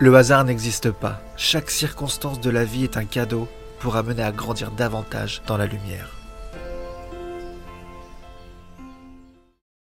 Le hasard n'existe pas. Chaque circonstance de la vie est un cadeau pour amener à grandir davantage dans la lumière.